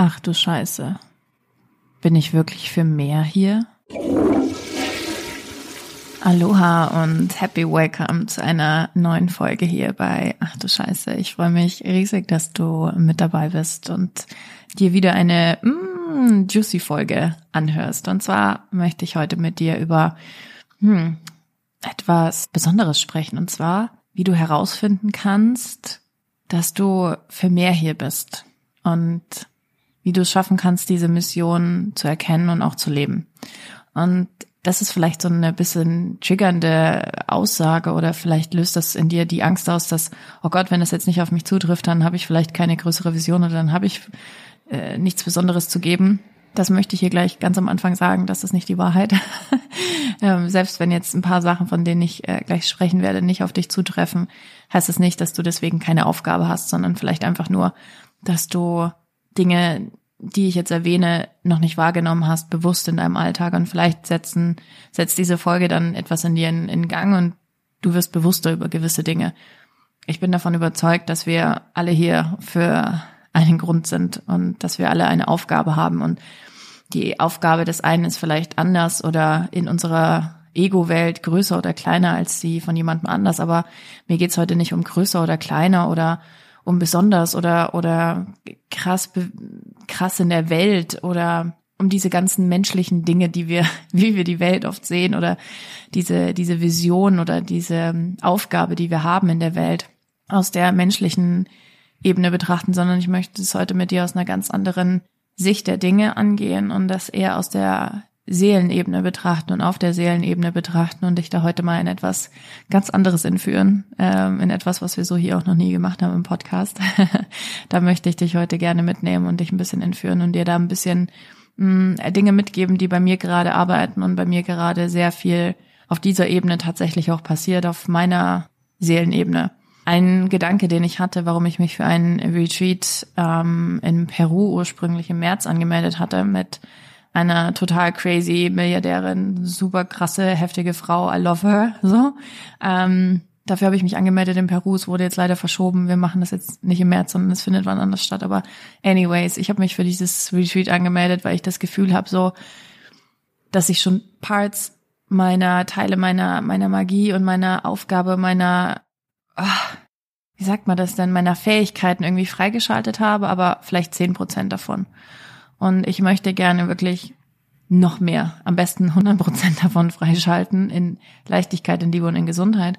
Ach du Scheiße. Bin ich wirklich für mehr hier? Aloha und happy welcome zu einer neuen Folge hier bei Ach du Scheiße. Ich freue mich riesig, dass du mit dabei bist und dir wieder eine mm, juicy Folge anhörst. Und zwar möchte ich heute mit dir über hm, etwas Besonderes sprechen. Und zwar, wie du herausfinden kannst, dass du für mehr hier bist. Und wie du es schaffen kannst, diese Mission zu erkennen und auch zu leben. Und das ist vielleicht so eine bisschen triggernde Aussage oder vielleicht löst das in dir die Angst aus, dass, oh Gott, wenn das jetzt nicht auf mich zutrifft, dann habe ich vielleicht keine größere Vision oder dann habe ich äh, nichts Besonderes zu geben. Das möchte ich hier gleich ganz am Anfang sagen, das ist nicht die Wahrheit. ähm, selbst wenn jetzt ein paar Sachen, von denen ich äh, gleich sprechen werde, nicht auf dich zutreffen, heißt es das nicht, dass du deswegen keine Aufgabe hast, sondern vielleicht einfach nur, dass du Dinge, die ich jetzt erwähne, noch nicht wahrgenommen hast, bewusst in deinem Alltag. Und vielleicht setzen, setzt diese Folge dann etwas in dir in, in Gang und du wirst bewusster über gewisse Dinge. Ich bin davon überzeugt, dass wir alle hier für einen Grund sind und dass wir alle eine Aufgabe haben. Und die Aufgabe des einen ist vielleicht anders oder in unserer Ego-Welt größer oder kleiner als die von jemandem anders, aber mir geht's heute nicht um größer oder kleiner oder um besonders oder oder krass krass in der Welt oder um diese ganzen menschlichen Dinge, die wir, wie wir die Welt oft sehen oder diese diese Vision oder diese ähm, Aufgabe, die wir haben in der Welt aus der menschlichen Ebene betrachten, sondern ich möchte es heute mit dir aus einer ganz anderen Sicht der Dinge angehen und das eher aus der Seelenebene betrachten und auf der Seelenebene betrachten und dich da heute mal in etwas ganz anderes entführen, ähm, in etwas, was wir so hier auch noch nie gemacht haben im Podcast. da möchte ich dich heute gerne mitnehmen und dich ein bisschen entführen und dir da ein bisschen mh, mm, Dinge mitgeben, die bei mir gerade arbeiten und bei mir gerade sehr viel auf dieser Ebene tatsächlich auch passiert, auf meiner Seelenebene. Ein Gedanke, den ich hatte, warum ich mich für einen Retreat ähm, in Peru ursprünglich im März angemeldet hatte mit einer total crazy Milliardärin, super krasse, heftige Frau, I love her, so. Ähm, dafür habe ich mich angemeldet in Peru, es wurde jetzt leider verschoben, wir machen das jetzt nicht im März, sondern es findet wann anders statt, aber anyways, ich habe mich für dieses Retreat angemeldet, weil ich das Gefühl habe, so, dass ich schon Parts meiner Teile meiner meiner Magie und meiner Aufgabe meiner ach, wie sagt man das denn meiner Fähigkeiten irgendwie freigeschaltet habe, aber vielleicht zehn Prozent davon. Und ich möchte gerne wirklich noch mehr, am besten 100 Prozent davon freischalten in Leichtigkeit, in Liebe und in Gesundheit.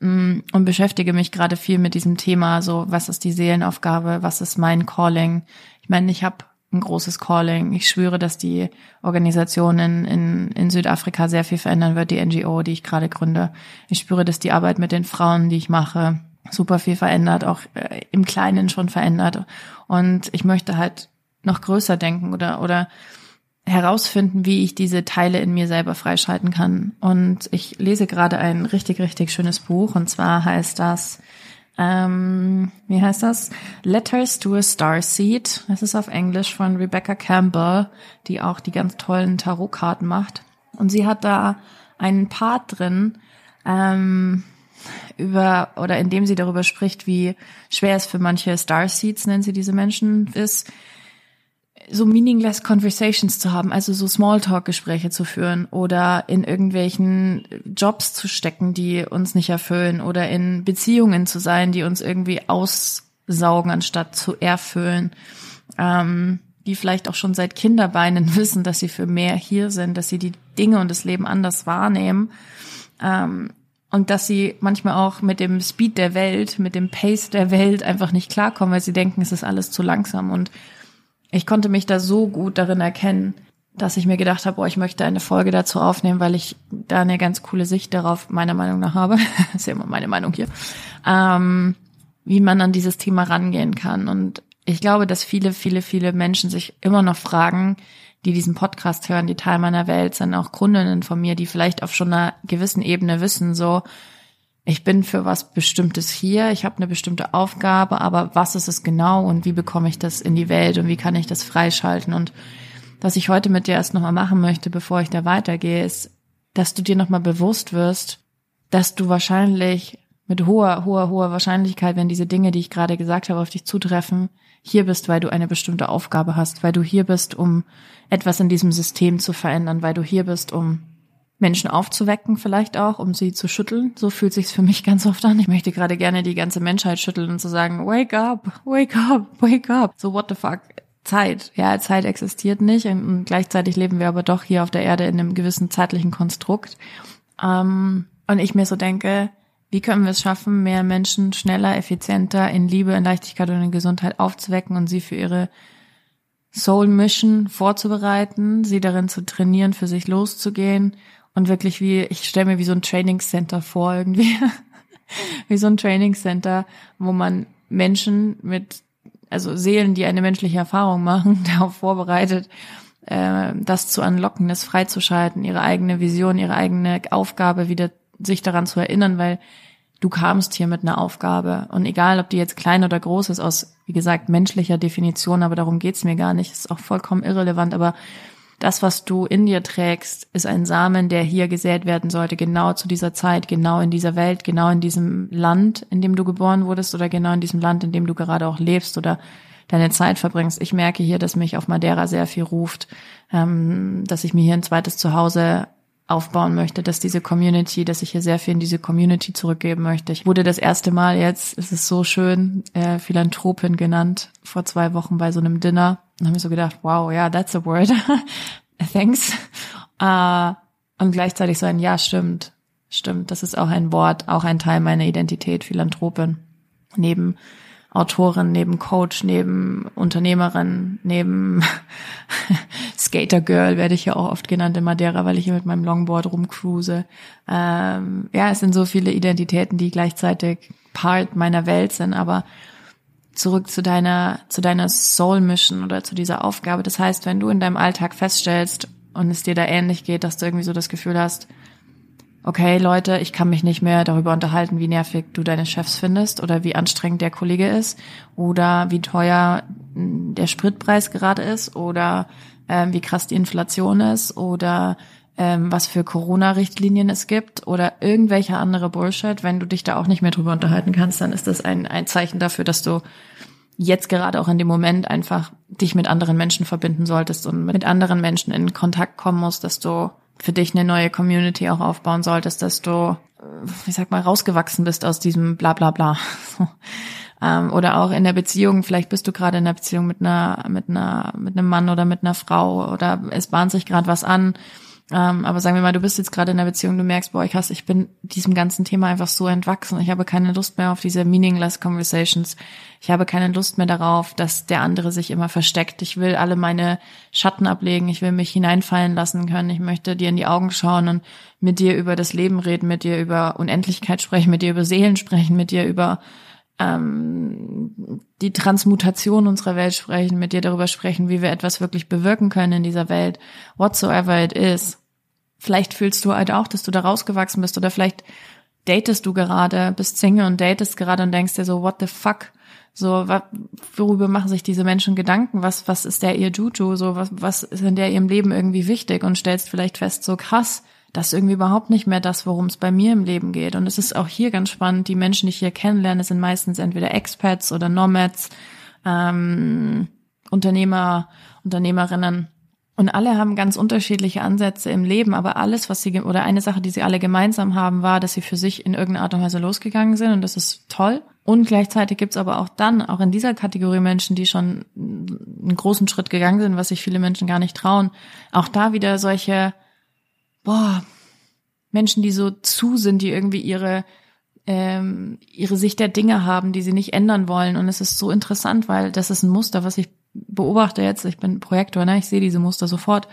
Mm, und beschäftige mich gerade viel mit diesem Thema, so was ist die Seelenaufgabe, was ist mein Calling. Ich meine, ich habe ein großes Calling. Ich schwöre, dass die Organisation in, in, in Südafrika sehr viel verändern wird, die NGO, die ich gerade gründe. Ich spüre, dass die Arbeit mit den Frauen, die ich mache, super viel verändert, auch äh, im Kleinen schon verändert. Und ich möchte halt noch größer denken oder, oder herausfinden, wie ich diese Teile in mir selber freischalten kann. Und ich lese gerade ein richtig, richtig schönes Buch und zwar heißt das, ähm, wie heißt das? Letters to a Starseed. Das ist auf Englisch von Rebecca Campbell, die auch die ganz tollen Tarotkarten macht. Und sie hat da einen Part drin, ähm, über oder in dem sie darüber spricht, wie schwer es für manche Starseeds, nennen sie diese Menschen, ist, so meaningless Conversations zu haben, also so Smalltalk-Gespräche zu führen oder in irgendwelchen Jobs zu stecken, die uns nicht erfüllen oder in Beziehungen zu sein, die uns irgendwie aussaugen, anstatt zu erfüllen. Ähm, die vielleicht auch schon seit Kinderbeinen wissen, dass sie für mehr hier sind, dass sie die Dinge und das Leben anders wahrnehmen. Ähm, und dass sie manchmal auch mit dem Speed der Welt, mit dem Pace der Welt einfach nicht klarkommen, weil sie denken, es ist alles zu langsam und ich konnte mich da so gut darin erkennen, dass ich mir gedacht habe, boah, ich möchte eine Folge dazu aufnehmen, weil ich da eine ganz coole Sicht darauf meiner Meinung nach habe. ist ja immer meine Meinung hier. Ähm, wie man an dieses Thema rangehen kann. Und ich glaube, dass viele, viele, viele Menschen sich immer noch fragen, die diesen Podcast hören, die Teil meiner Welt sind, auch Kundinnen von mir, die vielleicht auf schon einer gewissen Ebene wissen, so, ich bin für was Bestimmtes hier, ich habe eine bestimmte Aufgabe, aber was ist es genau und wie bekomme ich das in die Welt und wie kann ich das freischalten? Und was ich heute mit dir erst nochmal machen möchte, bevor ich da weitergehe, ist, dass du dir nochmal bewusst wirst, dass du wahrscheinlich mit hoher, hoher, hoher Wahrscheinlichkeit, wenn diese Dinge, die ich gerade gesagt habe, auf dich zutreffen, hier bist, weil du eine bestimmte Aufgabe hast, weil du hier bist, um etwas in diesem System zu verändern, weil du hier bist, um Menschen aufzuwecken vielleicht auch, um sie zu schütteln. So fühlt sich's für mich ganz oft an. Ich möchte gerade gerne die ganze Menschheit schütteln und zu sagen, wake up, wake up, wake up. So what the fuck. Zeit. Ja, Zeit existiert nicht und gleichzeitig leben wir aber doch hier auf der Erde in einem gewissen zeitlichen Konstrukt. Ähm, und ich mir so denke, wie können wir es schaffen, mehr Menschen schneller, effizienter in Liebe, in Leichtigkeit und in Gesundheit aufzuwecken und sie für ihre Soul Mission vorzubereiten, sie darin zu trainieren, für sich loszugehen und wirklich wie, ich stelle mir wie so ein Training Center vor irgendwie, wie so ein Training Center, wo man Menschen mit, also Seelen, die eine menschliche Erfahrung machen, darauf vorbereitet, äh, das zu unlocken, das freizuschalten, ihre eigene Vision, ihre eigene Aufgabe wieder sich daran zu erinnern, weil du kamst hier mit einer Aufgabe. Und egal, ob die jetzt klein oder groß ist, aus, wie gesagt, menschlicher Definition, aber darum geht's mir gar nicht, ist auch vollkommen irrelevant, aber das, was du in dir trägst, ist ein Samen, der hier gesät werden sollte, genau zu dieser Zeit, genau in dieser Welt, genau in diesem Land, in dem du geboren wurdest oder genau in diesem Land, in dem du gerade auch lebst oder deine Zeit verbringst. Ich merke hier, dass mich auf Madeira sehr viel ruft, ähm, dass ich mir hier ein zweites Zuhause aufbauen möchte, dass diese Community, dass ich hier sehr viel in diese Community zurückgeben möchte. Ich wurde das erste Mal jetzt, es ist so schön, äh, Philanthropin genannt, vor zwei Wochen bei so einem Dinner. Und habe ich so gedacht, wow, ja, yeah, that's a word. Thanks. Äh, und gleichzeitig so ein, ja, stimmt, stimmt, das ist auch ein Wort, auch ein Teil meiner Identität, Philanthropin. Neben Autorin, neben Coach, neben Unternehmerin, neben Skater Girl werde ich ja auch oft genannt in Madeira, weil ich hier mit meinem Longboard rumcruise. Ähm, ja, es sind so viele Identitäten, die gleichzeitig Part meiner Welt sind, aber zurück zu deiner, zu deiner Soul Mission oder zu dieser Aufgabe. Das heißt, wenn du in deinem Alltag feststellst und es dir da ähnlich geht, dass du irgendwie so das Gefühl hast, okay, Leute, ich kann mich nicht mehr darüber unterhalten, wie nervig du deine Chefs findest oder wie anstrengend der Kollege ist oder wie teuer der Spritpreis gerade ist oder ähm, wie krass die Inflation ist oder ähm, was für Corona-Richtlinien es gibt oder irgendwelche andere Bullshit. Wenn du dich da auch nicht mehr drüber unterhalten kannst, dann ist das ein, ein Zeichen dafür, dass du jetzt gerade auch in dem Moment einfach dich mit anderen Menschen verbinden solltest und mit anderen Menschen in Kontakt kommen musst, dass du für dich eine neue Community auch aufbauen solltest, dass du, ich sag mal, rausgewachsen bist aus diesem bla bla bla. Ähm, oder auch in der Beziehung, vielleicht bist du gerade in der Beziehung mit einer, mit einer, mit einem Mann oder mit einer Frau oder es bahnt sich gerade was an ähm, aber sagen wir mal, du bist jetzt gerade in einer Beziehung, du merkst, boah, ich hasse, ich bin diesem ganzen Thema einfach so entwachsen. Ich habe keine Lust mehr auf diese meaningless conversations. Ich habe keine Lust mehr darauf, dass der andere sich immer versteckt. Ich will alle meine Schatten ablegen. Ich will mich hineinfallen lassen können. Ich möchte dir in die Augen schauen und mit dir über das Leben reden, mit dir über Unendlichkeit sprechen, mit dir über Seelen sprechen, mit dir über ähm, die Transmutation unserer Welt sprechen, mit dir darüber sprechen, wie wir etwas wirklich bewirken können in dieser Welt, whatsoever it is. Vielleicht fühlst du halt auch, dass du da rausgewachsen bist oder vielleicht datest du gerade, bist Single und datest gerade und denkst dir so, what the fuck? So, worüber machen sich diese Menschen Gedanken? Was, was ist der ihr Juju? So, was, was ist in der ihrem Leben irgendwie wichtig? Und stellst vielleicht fest, so krass, das ist irgendwie überhaupt nicht mehr das, worum es bei mir im Leben geht. Und es ist auch hier ganz spannend, die Menschen, die ich hier kennenlerne, sind meistens entweder Expats oder Nomads, ähm, Unternehmer, Unternehmerinnen. Und alle haben ganz unterschiedliche Ansätze im Leben, aber alles, was sie, oder eine Sache, die sie alle gemeinsam haben, war, dass sie für sich in irgendeiner Art und Weise losgegangen sind und das ist toll. Und gleichzeitig gibt's aber auch dann, auch in dieser Kategorie Menschen, die schon einen großen Schritt gegangen sind, was sich viele Menschen gar nicht trauen, auch da wieder solche boah, Menschen, die so zu sind, die irgendwie ihre ähm, ihre Sicht der Dinge haben, die sie nicht ändern wollen. Und es ist so interessant, weil das ist ein Muster, was ich beobachte jetzt. Ich bin Projektor, ne? ich sehe diese Muster sofort.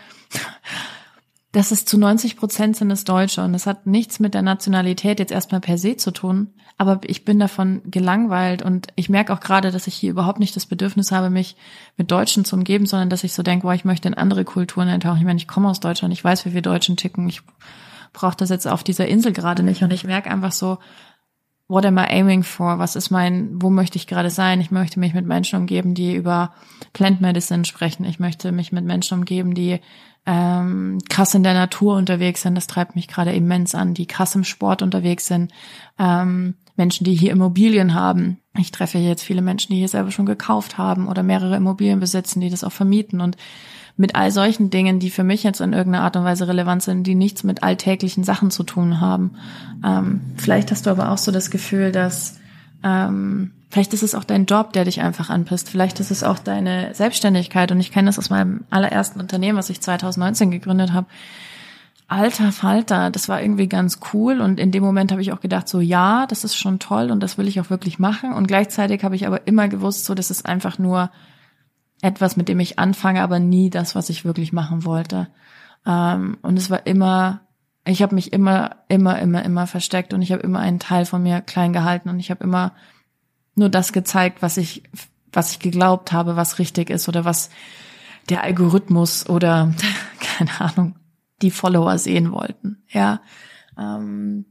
Das ist zu 90 Prozent sind es Deutsche und das hat nichts mit der Nationalität jetzt erstmal per se zu tun. Aber ich bin davon gelangweilt und ich merke auch gerade, dass ich hier überhaupt nicht das Bedürfnis habe, mich mit Deutschen zu umgeben, sondern dass ich so denke, boah, ich möchte in andere Kulturen eintauchen. Ich meine, ich komme aus Deutschland, ich weiß, wie wir Deutschen ticken. Ich brauche das jetzt auf dieser Insel gerade nicht und ich merke einfach so, what am I aiming for? Was ist mein, wo möchte ich gerade sein? Ich möchte mich mit Menschen umgeben, die über Plant Medicine sprechen. Ich möchte mich mit Menschen umgeben, die ähm, krass in der Natur unterwegs sind. Das treibt mich gerade immens an, die krass im Sport unterwegs sind. Ähm, Menschen, die hier Immobilien haben. Ich treffe jetzt viele Menschen, die hier selber schon gekauft haben oder mehrere Immobilien besitzen, die das auch vermieten und mit all solchen Dingen, die für mich jetzt in irgendeiner Art und Weise relevant sind, die nichts mit alltäglichen Sachen zu tun haben. Ähm, vielleicht hast du aber auch so das Gefühl, dass ähm, vielleicht ist es auch dein Job, der dich einfach anpisst. Vielleicht ist es auch deine Selbstständigkeit. Und ich kenne das aus meinem allerersten Unternehmen, was ich 2019 gegründet habe. Alter Falter, das war irgendwie ganz cool. Und in dem Moment habe ich auch gedacht, so ja, das ist schon toll und das will ich auch wirklich machen. Und gleichzeitig habe ich aber immer gewusst, so das ist einfach nur etwas, mit dem ich anfange, aber nie das, was ich wirklich machen wollte. Ähm, und es war immer ich habe mich immer, immer, immer, immer versteckt und ich habe immer einen Teil von mir klein gehalten und ich habe immer nur das gezeigt, was ich, was ich geglaubt habe, was richtig ist oder was der Algorithmus oder keine Ahnung die Follower sehen wollten. Ja. Ähm,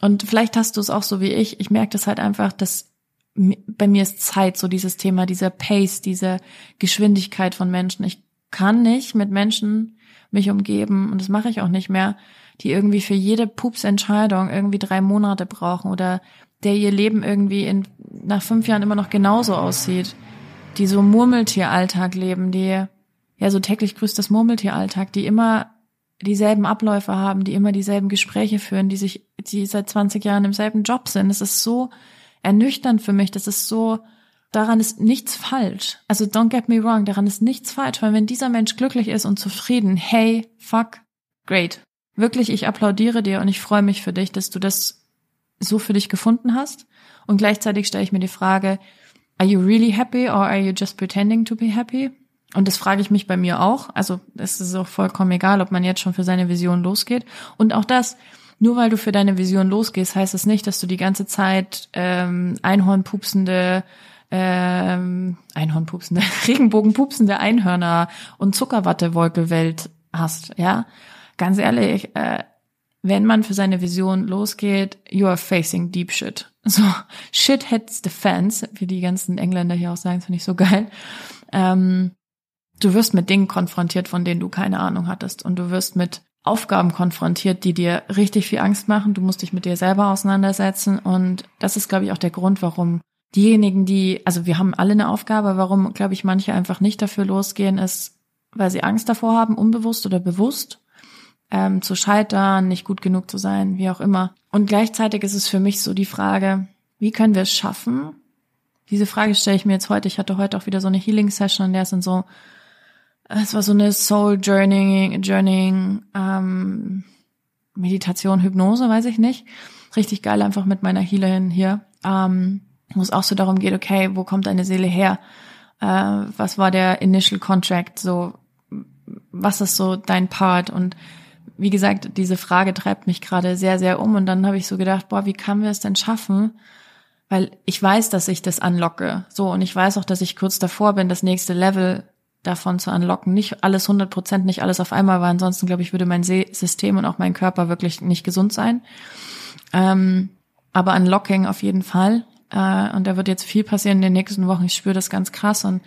und vielleicht hast du es auch so wie ich. Ich merke das halt einfach, dass bei mir ist Zeit, so dieses Thema, dieser Pace, diese Geschwindigkeit von Menschen. Ich kann nicht mit Menschen mich umgeben und das mache ich auch nicht mehr, die irgendwie für jede Pupsentscheidung irgendwie drei Monate brauchen oder der ihr Leben irgendwie in, nach fünf Jahren immer noch genauso aussieht, die so Murmeltieralltag leben, die ja so täglich grüßt das Murmeltieralltag, die immer dieselben Abläufe haben, die immer dieselben Gespräche führen, die sich, die seit 20 Jahren im selben Job sind. Das ist so ernüchternd für mich. Das ist so, daran ist nichts falsch. Also don't get me wrong, daran ist nichts falsch, weil wenn dieser Mensch glücklich ist und zufrieden, hey, fuck, great. Wirklich, ich applaudiere dir und ich freue mich für dich, dass du das so für dich gefunden hast. Und gleichzeitig stelle ich mir die Frage, are you really happy or are you just pretending to be happy? Und das frage ich mich bei mir auch. Also es ist auch vollkommen egal, ob man jetzt schon für seine Vision losgeht. Und auch das, nur weil du für deine Vision losgehst, heißt es das nicht, dass du die ganze Zeit ähm, Einhornpupsende, ähm, Einhornpupsende, Regenbogenpupsende Einhörner und Zuckerwattewolkewelt hast, ja ganz ehrlich, äh, wenn man für seine Vision losgeht, you are facing deep shit. So, shit hits the fans, wie die ganzen Engländer hier auch sagen, das finde ich so geil. Ähm, du wirst mit Dingen konfrontiert, von denen du keine Ahnung hattest. Und du wirst mit Aufgaben konfrontiert, die dir richtig viel Angst machen. Du musst dich mit dir selber auseinandersetzen. Und das ist, glaube ich, auch der Grund, warum diejenigen, die, also wir haben alle eine Aufgabe, warum, glaube ich, manche einfach nicht dafür losgehen, ist, weil sie Angst davor haben, unbewusst oder bewusst ähm, zu scheitern, nicht gut genug zu sein, wie auch immer. Und gleichzeitig ist es für mich so die Frage, wie können wir es schaffen? Diese Frage stelle ich mir jetzt heute. Ich hatte heute auch wieder so eine Healing Session, in der sind so, es war so eine Soul Journeying, Journeying, ähm, Meditation, Hypnose, weiß ich nicht. Richtig geil, einfach mit meiner Healerin hier, ähm, wo es auch so darum geht, okay, wo kommt deine Seele her? Äh, was war der Initial Contract? So, was ist so dein Part? Und wie gesagt, diese Frage treibt mich gerade sehr, sehr um. Und dann habe ich so gedacht, boah, wie kann wir es denn schaffen? Weil ich weiß, dass ich das anlocke. So, und ich weiß auch, dass ich kurz davor bin, das nächste Level davon zu anlocken. Nicht alles 100 Prozent, nicht alles auf einmal, weil ansonsten, glaube ich, würde mein System und auch mein Körper wirklich nicht gesund sein. Ähm, aber Unlocking auf jeden Fall. Äh, und da wird jetzt viel passieren in den nächsten Wochen. Ich spüre das ganz krass. Und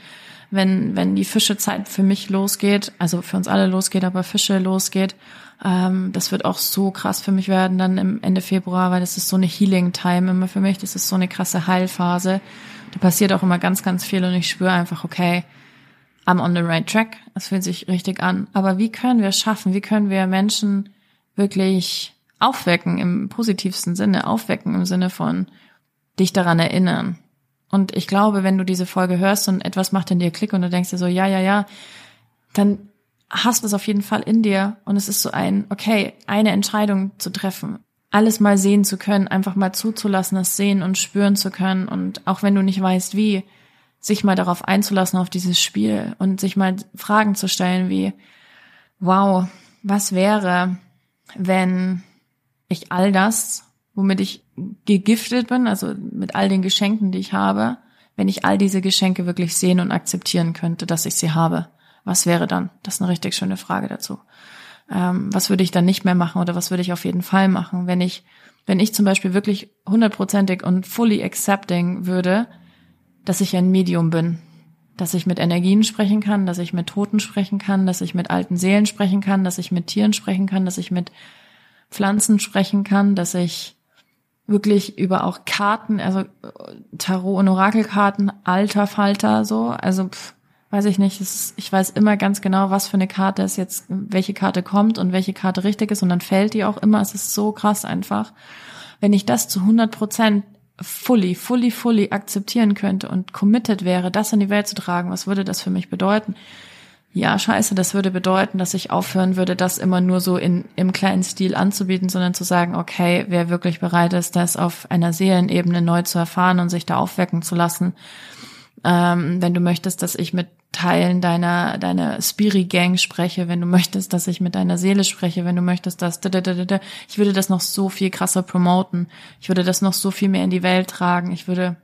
wenn, wenn die Fischezeit für mich losgeht, also für uns alle losgeht, aber Fische losgeht, ähm, das wird auch so krass für mich werden dann im Ende Februar, weil das ist so eine Healing-Time immer für mich. Das ist so eine krasse Heilphase. Da passiert auch immer ganz, ganz viel und ich spüre einfach, okay, I'm on the right track. Es fühlt sich richtig an. Aber wie können wir es schaffen? Wie können wir Menschen wirklich aufwecken im positivsten Sinne, aufwecken im Sinne von dich daran erinnern? Und ich glaube, wenn du diese Folge hörst und etwas macht in dir Klick und du denkst dir so, ja, ja, ja, dann hast es auf jeden Fall in dir und es ist so ein, okay, eine Entscheidung zu treffen, alles mal sehen zu können, einfach mal zuzulassen, es sehen und spüren zu können und auch wenn du nicht weißt wie, sich mal darauf einzulassen auf dieses Spiel und sich mal Fragen zu stellen wie, wow, was wäre, wenn ich all das, womit ich gegiftet bin, also mit all den Geschenken, die ich habe, wenn ich all diese Geschenke wirklich sehen und akzeptieren könnte, dass ich sie habe was wäre dann? Das ist eine richtig schöne Frage dazu. Ähm, was würde ich dann nicht mehr machen oder was würde ich auf jeden Fall machen, wenn ich, wenn ich zum Beispiel wirklich hundertprozentig und fully accepting würde, dass ich ein Medium bin, dass ich mit Energien sprechen kann, dass ich mit Toten sprechen kann, dass ich mit alten Seelen sprechen kann, dass ich mit Tieren sprechen kann, dass ich mit Pflanzen sprechen kann, dass ich wirklich über auch Karten, also Tarot und Orakelkarten, alter Falter, so, also pff, weiß ich nicht, ist, ich weiß immer ganz genau, was für eine Karte es jetzt, welche Karte kommt und welche Karte richtig ist. Und dann fällt die auch immer, es ist so krass einfach. Wenn ich das zu 100 Prozent fully, fully, fully akzeptieren könnte und committed wäre, das in die Welt zu tragen, was würde das für mich bedeuten? Ja, scheiße, das würde bedeuten, dass ich aufhören würde, das immer nur so in, im kleinen Stil anzubieten, sondern zu sagen, okay, wer wirklich bereit ist, das auf einer Seelenebene neu zu erfahren und sich da aufwecken zu lassen, ähm, wenn du möchtest, dass ich mit Teilen deiner, deiner Spiri-Gang spreche, wenn du möchtest, dass ich mit deiner Seele spreche, wenn du möchtest, dass, ich würde das noch so viel krasser promoten. Ich würde das noch so viel mehr in die Welt tragen. Ich würde,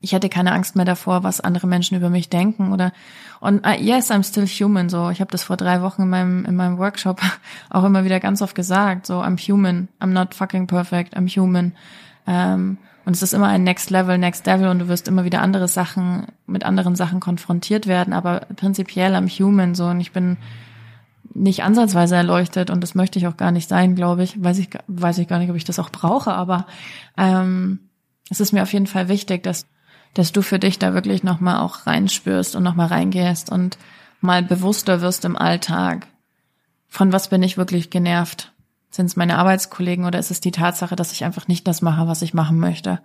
ich hätte keine Angst mehr davor, was andere Menschen über mich denken oder, und uh, yes, I'm still human, so. Ich habe das vor drei Wochen in meinem, in meinem Workshop auch immer wieder ganz oft gesagt, so, I'm human, I'm not fucking perfect, I'm human. Ähm, und es ist immer ein Next Level, Next Level und du wirst immer wieder andere Sachen, mit anderen Sachen konfrontiert werden, aber prinzipiell am Human so und ich bin nicht ansatzweise erleuchtet und das möchte ich auch gar nicht sein, glaube ich. Weiß ich, weiß ich gar nicht, ob ich das auch brauche, aber ähm, es ist mir auf jeden Fall wichtig, dass, dass du für dich da wirklich nochmal auch reinspürst und nochmal reingehst und mal bewusster wirst im Alltag. Von was bin ich wirklich genervt? Sind es meine Arbeitskollegen oder ist es die Tatsache, dass ich einfach nicht das mache, was ich machen möchte?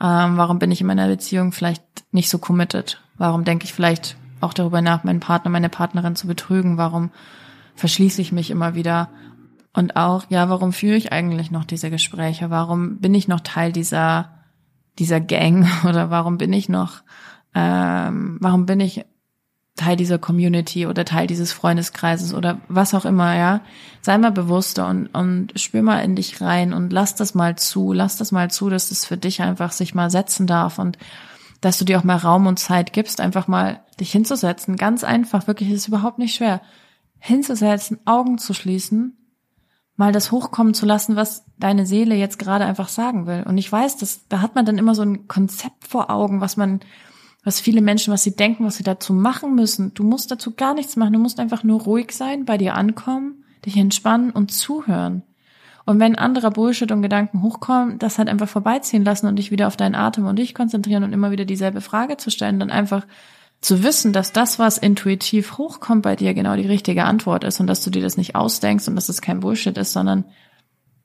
Ähm, warum bin ich in meiner Beziehung vielleicht nicht so committed? Warum denke ich vielleicht auch darüber nach, meinen Partner, meine Partnerin zu betrügen? Warum verschließe ich mich immer wieder? Und auch, ja, warum führe ich eigentlich noch diese Gespräche? Warum bin ich noch Teil dieser, dieser Gang? Oder warum bin ich noch, ähm, warum bin ich Teil dieser Community oder Teil dieses Freundeskreises oder was auch immer, ja. Sei mal bewusster und, und spür mal in dich rein und lass das mal zu, lass das mal zu, dass das für dich einfach sich mal setzen darf und dass du dir auch mal Raum und Zeit gibst, einfach mal dich hinzusetzen. Ganz einfach, wirklich, ist überhaupt nicht schwer. Hinzusetzen, Augen zu schließen, mal das hochkommen zu lassen, was deine Seele jetzt gerade einfach sagen will. Und ich weiß, dass, da hat man dann immer so ein Konzept vor Augen, was man, was viele Menschen, was sie denken, was sie dazu machen müssen. Du musst dazu gar nichts machen. Du musst einfach nur ruhig sein, bei dir ankommen, dich entspannen und zuhören. Und wenn anderer Bullshit und Gedanken hochkommen, das halt einfach vorbeiziehen lassen und dich wieder auf deinen Atem und dich konzentrieren und immer wieder dieselbe Frage zu stellen, dann einfach zu wissen, dass das, was intuitiv hochkommt bei dir, genau die richtige Antwort ist und dass du dir das nicht ausdenkst und dass es kein Bullshit ist, sondern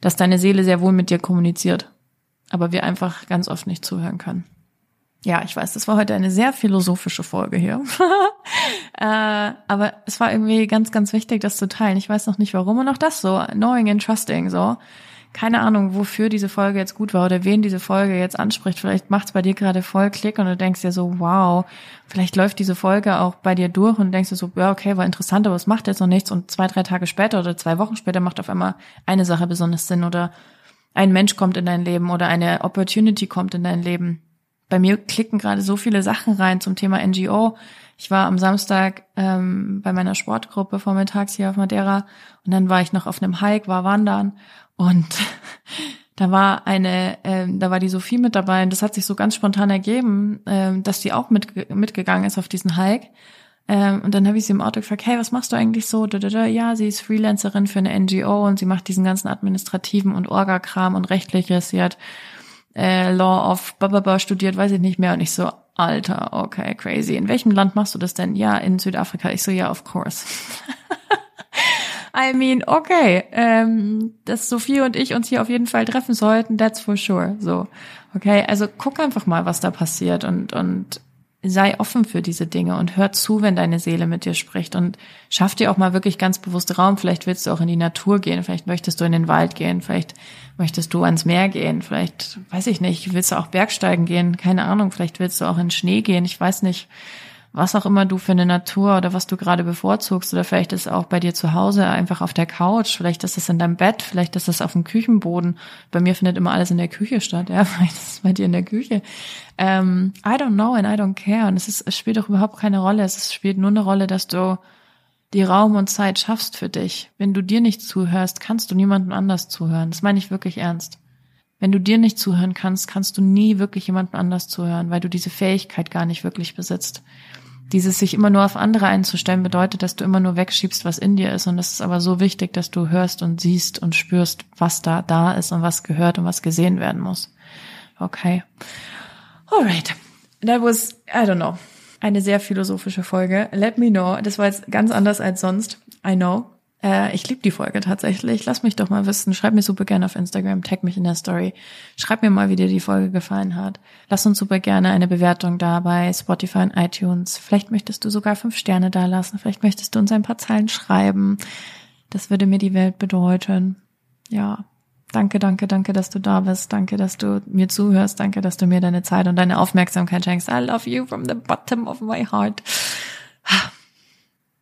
dass deine Seele sehr wohl mit dir kommuniziert. Aber wir einfach ganz oft nicht zuhören können. Ja, ich weiß, das war heute eine sehr philosophische Folge hier. äh, aber es war irgendwie ganz, ganz wichtig, das zu teilen. Ich weiß noch nicht warum und auch das so, knowing and trusting, so. Keine Ahnung, wofür diese Folge jetzt gut war oder wen diese Folge jetzt anspricht. Vielleicht macht's bei dir gerade voll Klick und du denkst dir so, wow, vielleicht läuft diese Folge auch bei dir durch und denkst dir so, ja, okay, war interessant, aber es macht jetzt noch nichts. Und zwei, drei Tage später oder zwei Wochen später macht auf einmal eine Sache besonders Sinn oder ein Mensch kommt in dein Leben oder eine Opportunity kommt in dein Leben bei mir klicken gerade so viele Sachen rein zum Thema NGO. Ich war am Samstag ähm, bei meiner Sportgruppe vormittags hier auf Madeira und dann war ich noch auf einem Hike, war wandern und da war eine, ähm, da war die Sophie mit dabei und das hat sich so ganz spontan ergeben, ähm, dass die auch mit, mitgegangen ist auf diesen Hike. Ähm, und dann habe ich sie im Auto gefragt, hey, was machst du eigentlich so? Ja, sie ist Freelancerin für eine NGO und sie macht diesen ganzen administrativen und Orga-Kram und rechtliches. Sie hat äh, Law of Bababa studiert, weiß ich nicht mehr. Und ich so, Alter, okay, crazy. In welchem Land machst du das denn? Ja, in Südafrika. Ich so, ja, of course. I mean, okay, ähm, dass Sophie und ich uns hier auf jeden Fall treffen sollten, that's for sure. So, okay, also guck einfach mal, was da passiert und und sei offen für diese Dinge und hör zu, wenn deine Seele mit dir spricht und schaff dir auch mal wirklich ganz bewusst Raum. Vielleicht willst du auch in die Natur gehen, vielleicht möchtest du in den Wald gehen, vielleicht möchtest du ans Meer gehen, vielleicht, weiß ich nicht, willst du auch Bergsteigen gehen, keine Ahnung, vielleicht willst du auch in Schnee gehen, ich weiß nicht was auch immer du für eine Natur oder was du gerade bevorzugst oder vielleicht ist auch bei dir zu Hause einfach auf der Couch, vielleicht ist es in deinem Bett, vielleicht ist es auf dem Küchenboden. Bei mir findet immer alles in der Küche statt, ja, vielleicht ist es bei dir in der Küche. Ähm, I don't know and I don't care und es, ist, es spielt doch überhaupt keine Rolle. Es spielt nur eine Rolle, dass du die Raum und Zeit schaffst für dich. Wenn du dir nicht zuhörst, kannst du niemandem anders zuhören. Das meine ich wirklich ernst. Wenn du dir nicht zuhören kannst, kannst du nie wirklich jemandem anders zuhören, weil du diese Fähigkeit gar nicht wirklich besitzt. Dieses sich immer nur auf andere einzustellen bedeutet, dass du immer nur wegschiebst, was in dir ist. Und es ist aber so wichtig, dass du hörst und siehst und spürst, was da da ist und was gehört und was gesehen werden muss. Okay. Alright. That was, I don't know, eine sehr philosophische Folge. Let me know. Das war jetzt ganz anders als sonst. I know. Äh, ich liebe die Folge tatsächlich. Lass mich doch mal wissen. Schreib mir super gerne auf Instagram, tag mich in der Story. Schreib mir mal, wie dir die Folge gefallen hat. Lass uns super gerne eine Bewertung da bei Spotify und iTunes. Vielleicht möchtest du sogar fünf Sterne da lassen. Vielleicht möchtest du uns ein paar Zeilen schreiben. Das würde mir die Welt bedeuten. Ja. Danke, danke, danke, dass du da bist. Danke, dass du mir zuhörst. Danke, dass du mir deine Zeit und deine Aufmerksamkeit schenkst. I love you from the bottom of my heart.